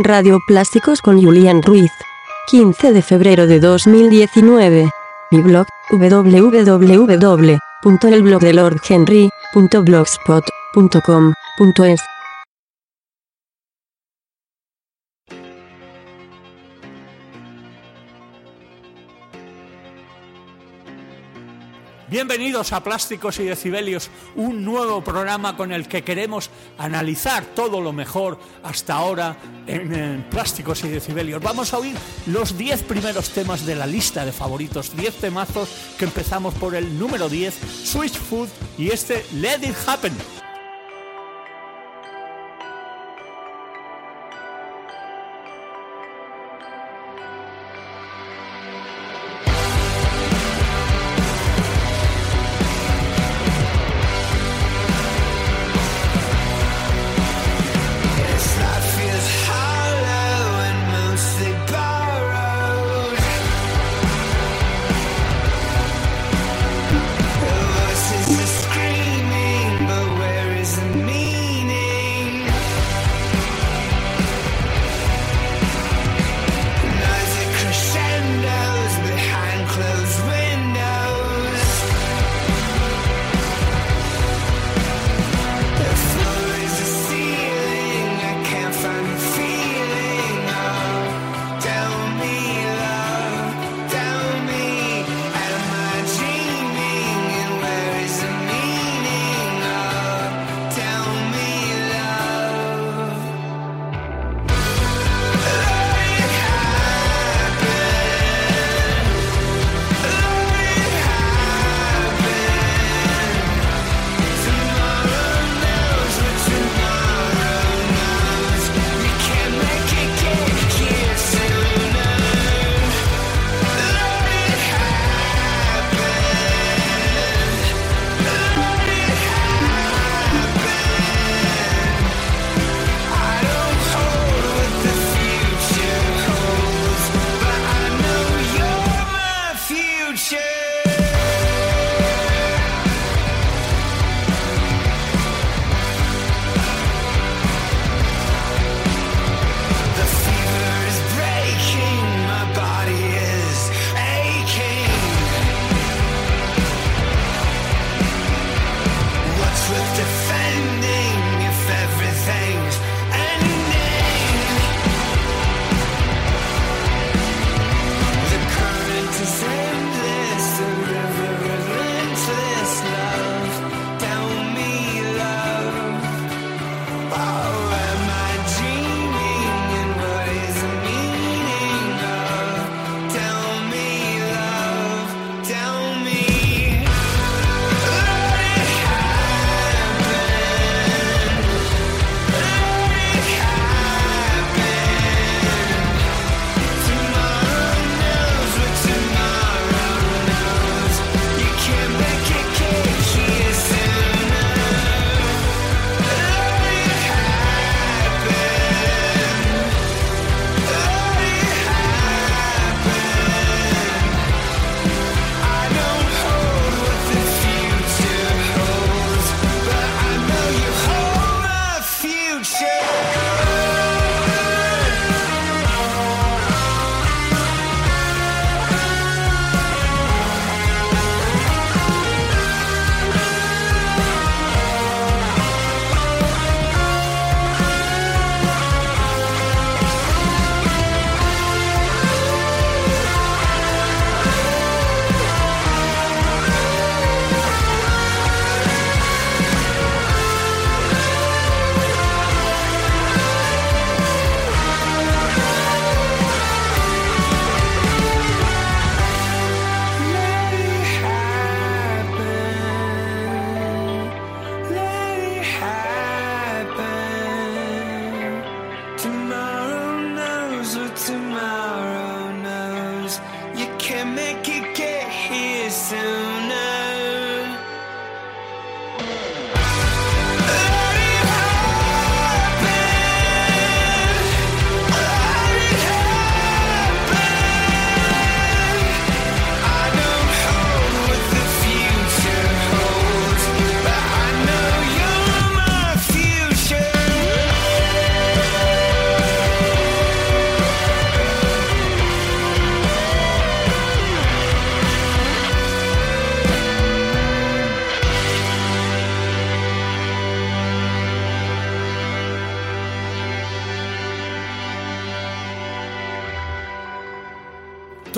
Radio Plásticos con Julián Ruiz. 15 de febrero de 2019. Mi blog www.elblogdelordhenry.blogspot.com.es Bienvenidos a Plásticos y Decibelios, un nuevo programa con el que queremos analizar todo lo mejor hasta ahora en, Plásticos y Decibelios. Vamos a oír los 10 primeros temas de la lista de favoritos, 10 temazos que empezamos por el número 10, Switch Food y este Let It Happen.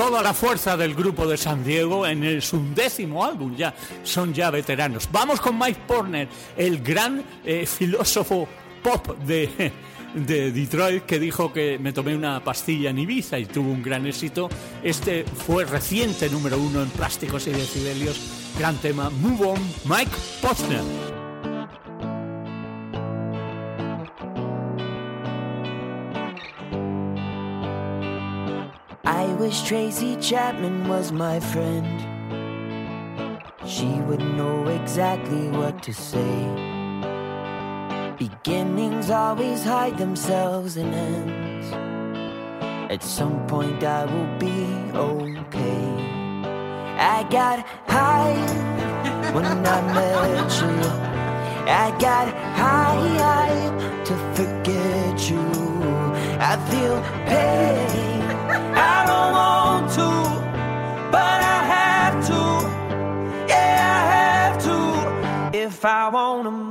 Toda la fuerza del grupo de San Diego en el, su undécimo álbum, ya son ya veteranos. Vamos con Mike Porner, el gran eh, filósofo pop de, de Detroit que dijo que me tomé una pastilla en Ibiza y tuvo un gran éxito. Este fue reciente número uno en plásticos y decibelios. Gran tema, Move On, Mike Posner. Wish Tracy Chapman was my friend. She would know exactly what to say. Beginnings always hide themselves in ends. At some point, I will be okay. I got high when I met you. I got high to forget you. I feel pain if I want to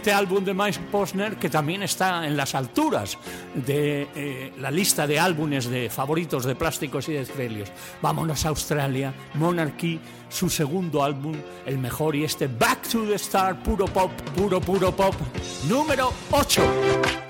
Excelente álbum de Mike Posner que también está en las alturas de eh, la lista de álbumes de favoritos de plásticos y decibelios. Vámonos a Australia, Monarchy, su segundo álbum, el mejor y este Back to the Star, puro pop, puro, puro pop, número 8.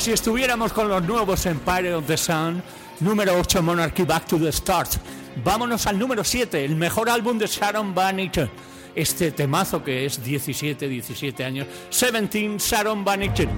si estuviéramos con los nuevos Empire of the Sun, número 8 Monarchy Back to the Start. Vámonos al número 7, el mejor álbum de Sharon Van Etten. Este temazo que es 17, 17 años, 17 Sharon Van Etten.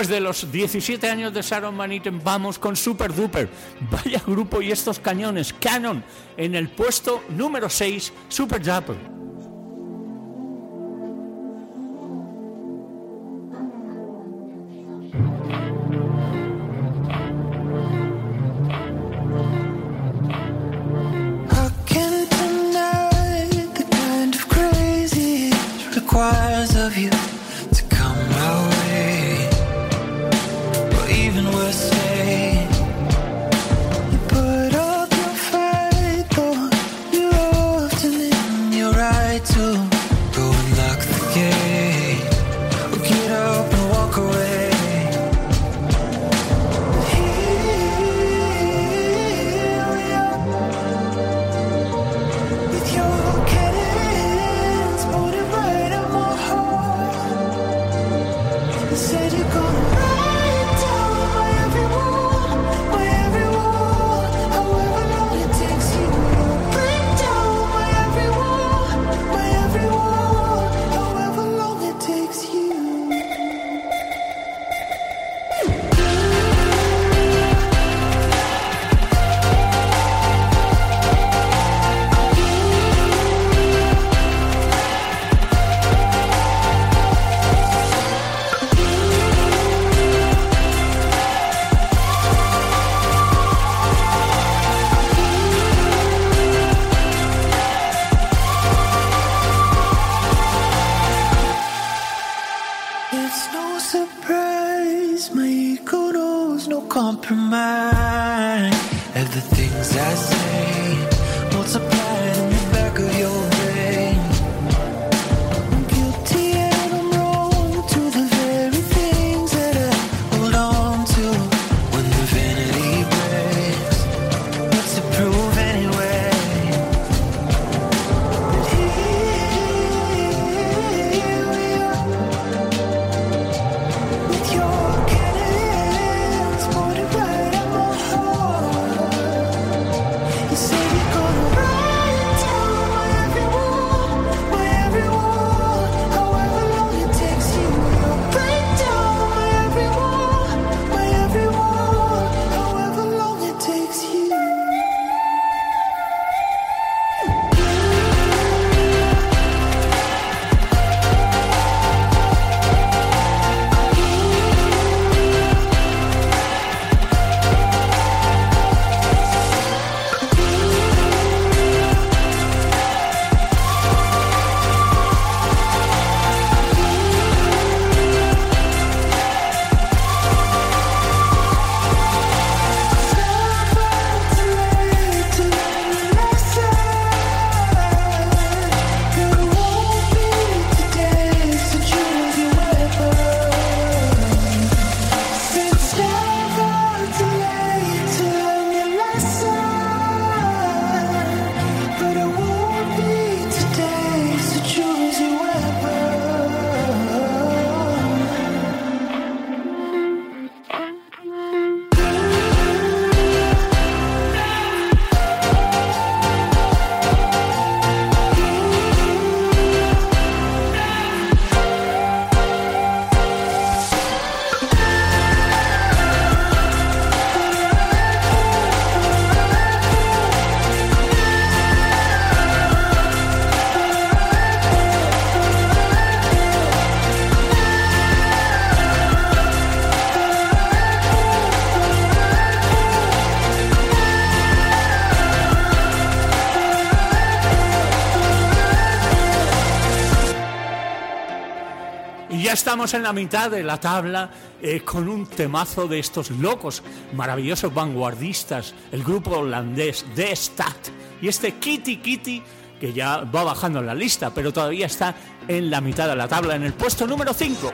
Después de los 17 años de Sharon Van Etten, vamos con Super Duper. Vaya grupo y estos cañones. Canon en el puesto número 6, Super Duper. ya estamos en la mitad de la tabla eh, con un temazo de estos locos, maravillosos vanguardistas, el grupo holandés The Stat y este Kitty Kitty que ya va bajando en la lista, pero todavía está en la mitad de la tabla, en el puesto número 5.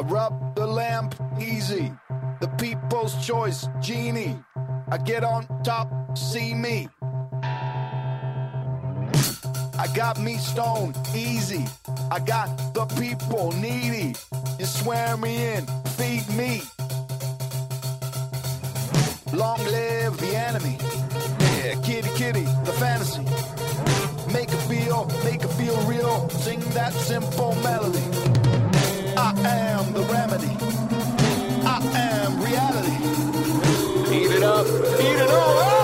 Rub the lamp easy. The people's choice, genie. I get on top, see me. I got me stoned, easy. I got the people needy. You swear me in, feed me. Long live the enemy. Yeah, kitty kitty, the fantasy. Make it feel, make it feel real. Sing that simple melody. I am the remedy. I am reality. Eat it up, eat it all up.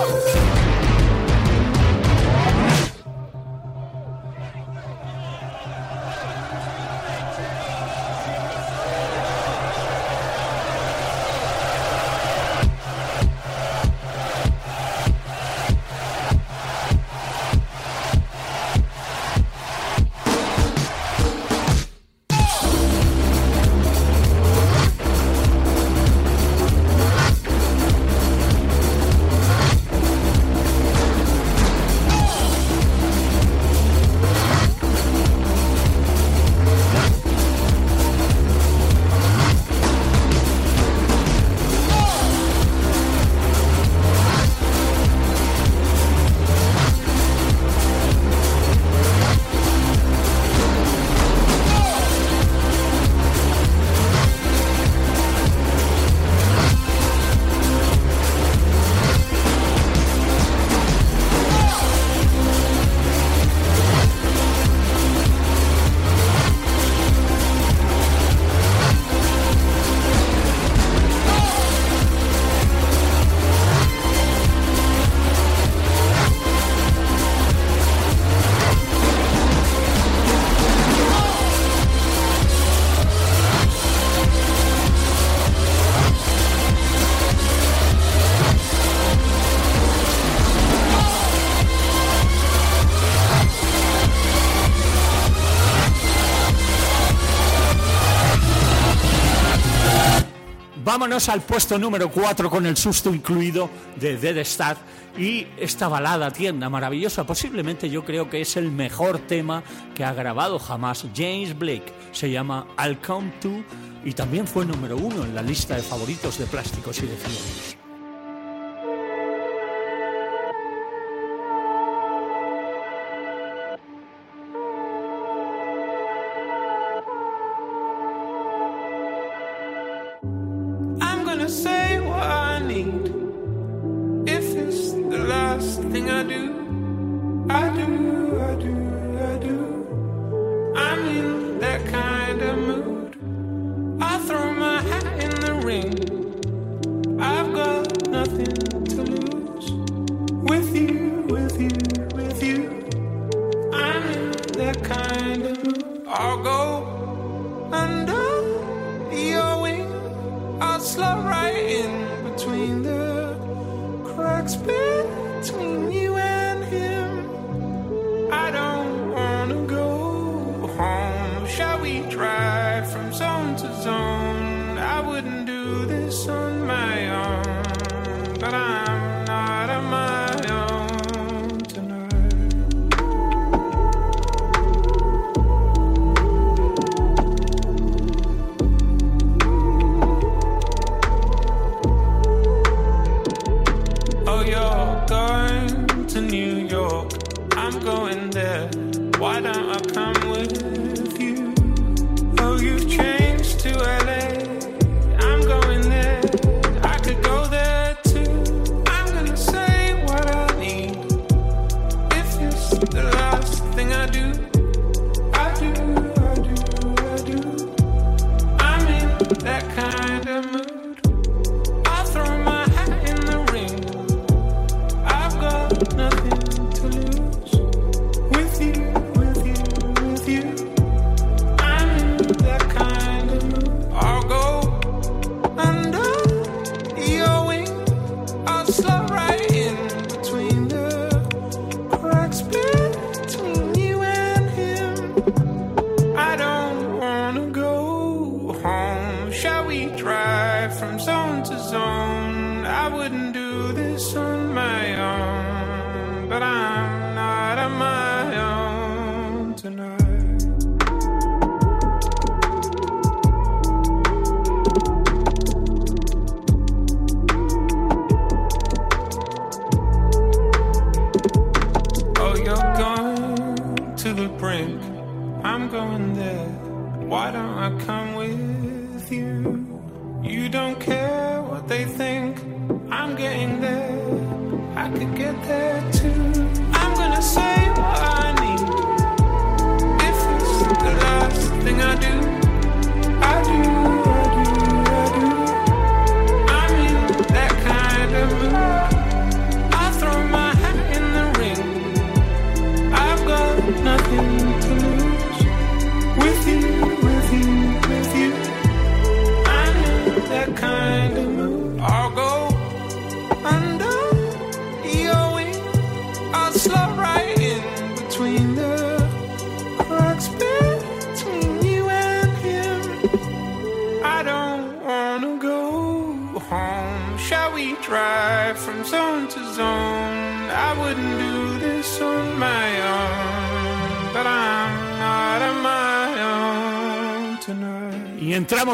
Vámonos al puesto número 4 con el susto incluido de Dead Star y esta balada tienda maravillosa. Posiblemente yo creo que es el mejor tema que ha grabado jamás James Blake. Se llama I'll Come To y también fue número uno en la lista de favoritos de plásticos y de filetes. Say what I need. If it's the last thing I do,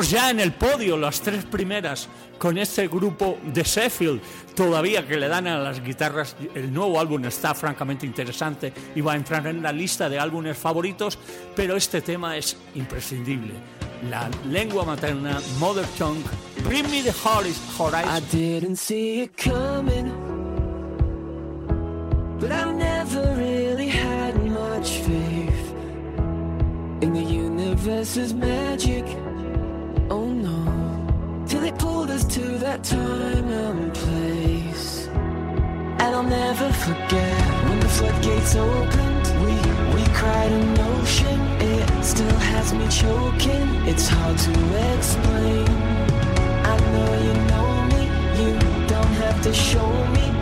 estamos ya en el podio, las tres primeras, con este grupo de Sheffield, todavía que le dan a las guitarras. El nuevo álbum está francamente interesante y va a entrar en la lista de álbumes favoritos, pero este tema es imprescindible. La lengua materna, Mother Tongue, Bring Me the Horizon. I didn't see it coming, but I never really had much faith in the universe's magic. others to that time and place. And I'll never forget when the floodgates opened. We we cried an ocean. It still has me choking. It's hard to explain. I know you know me. You don't have to show me.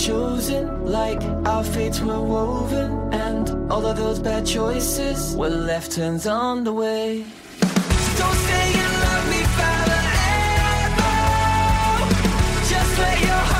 chosen Like our fates were woven And all of those bad choices Were left turns on the way. So don't say you love me forever. Just let your heart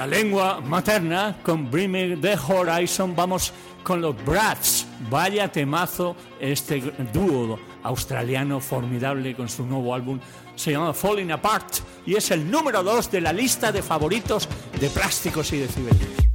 la lengua materna con Bring the Horizon. Vamos con los Brats. Vaya temazo este dúo australiano formidable con su nuevo álbum. Se llama Falling Apart y es el número 2 de la lista de favoritos de plásticos y decibelios. Y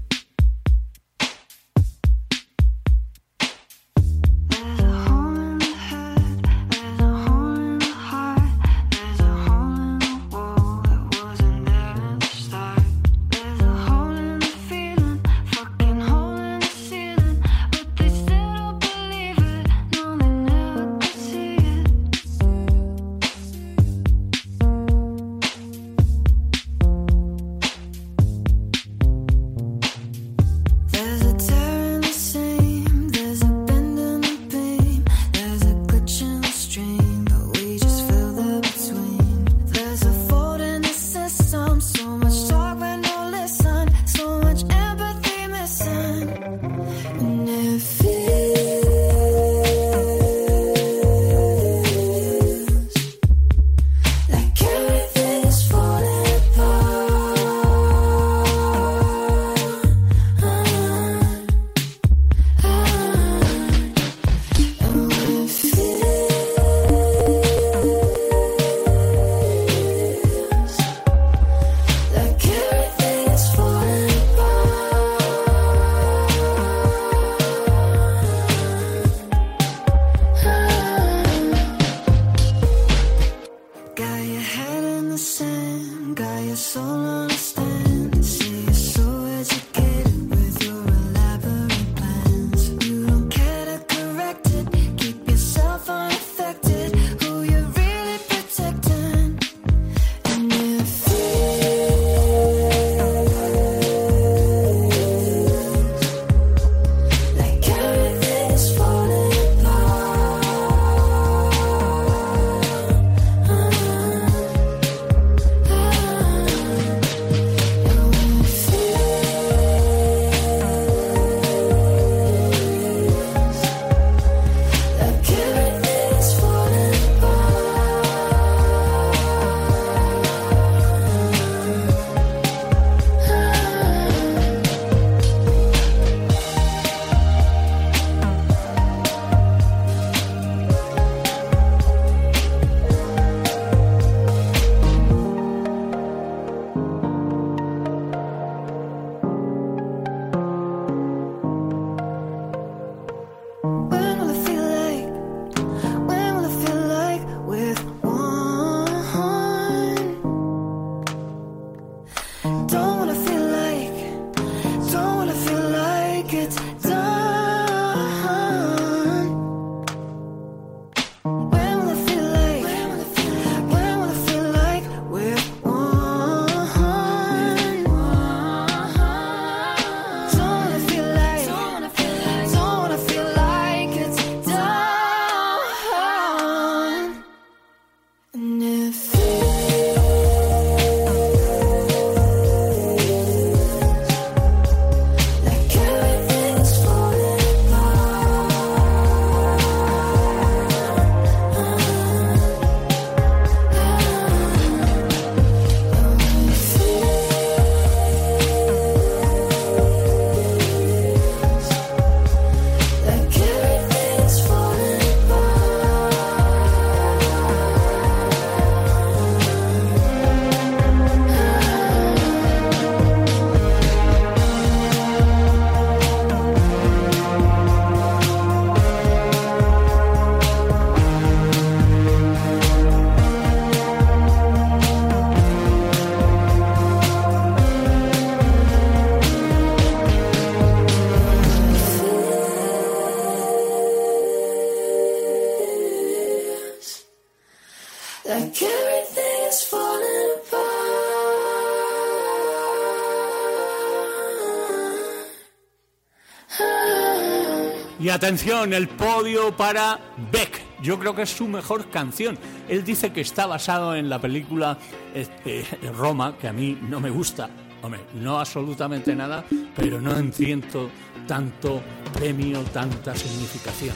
atención, el podio para Beck. Yo creo que es su mejor canción. Él dice que está basado en la película este, Roma, que a mí no me gusta. Hombre, no absolutamente nada, pero no entiendo tanto premio, tanta significación.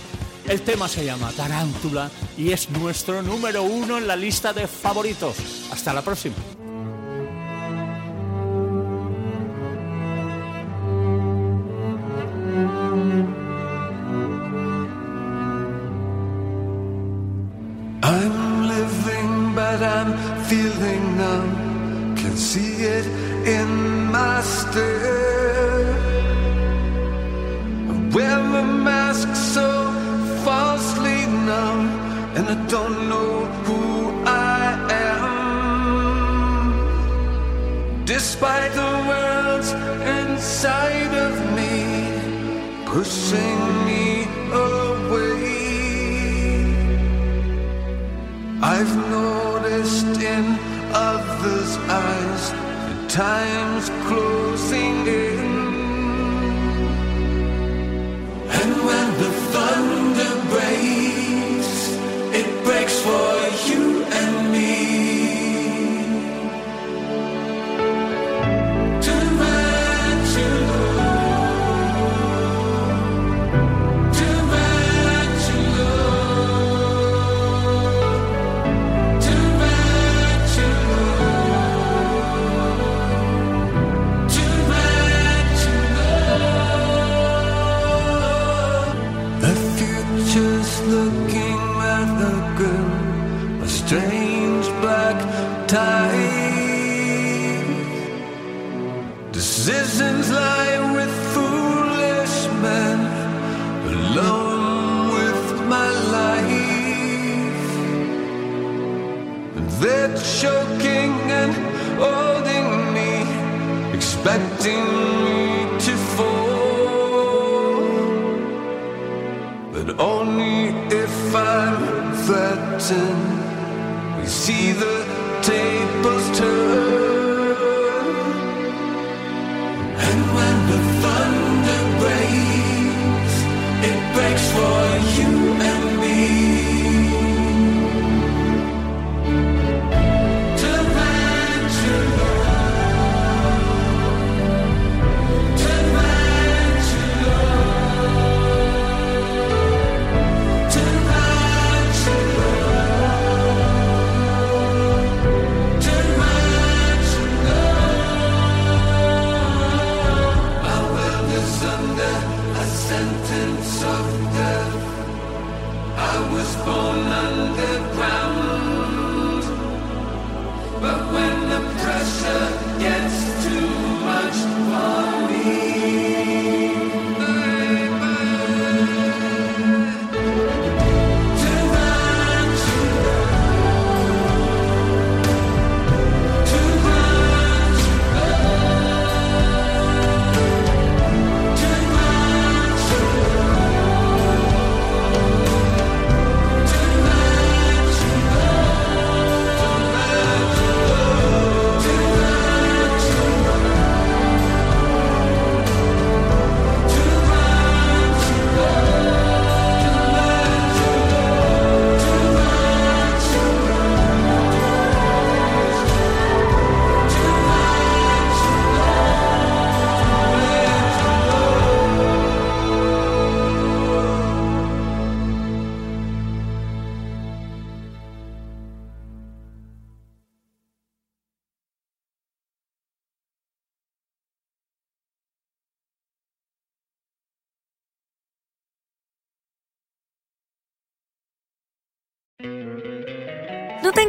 El tema se llama Tarántula y es nuestro número uno en la lista de favoritos. Hasta la próxima. See it in my stare. I wear a mask so falsely numb, and I don't know who I am. Despite the world's inside of me, pushing me away. I've noticed in others' eyes the time's closing in. Tide. Decisions lie with foolish men, alone with my life. They're choking and holding me, expecting me to fall. But only if I'm threatened, we see the tables turn.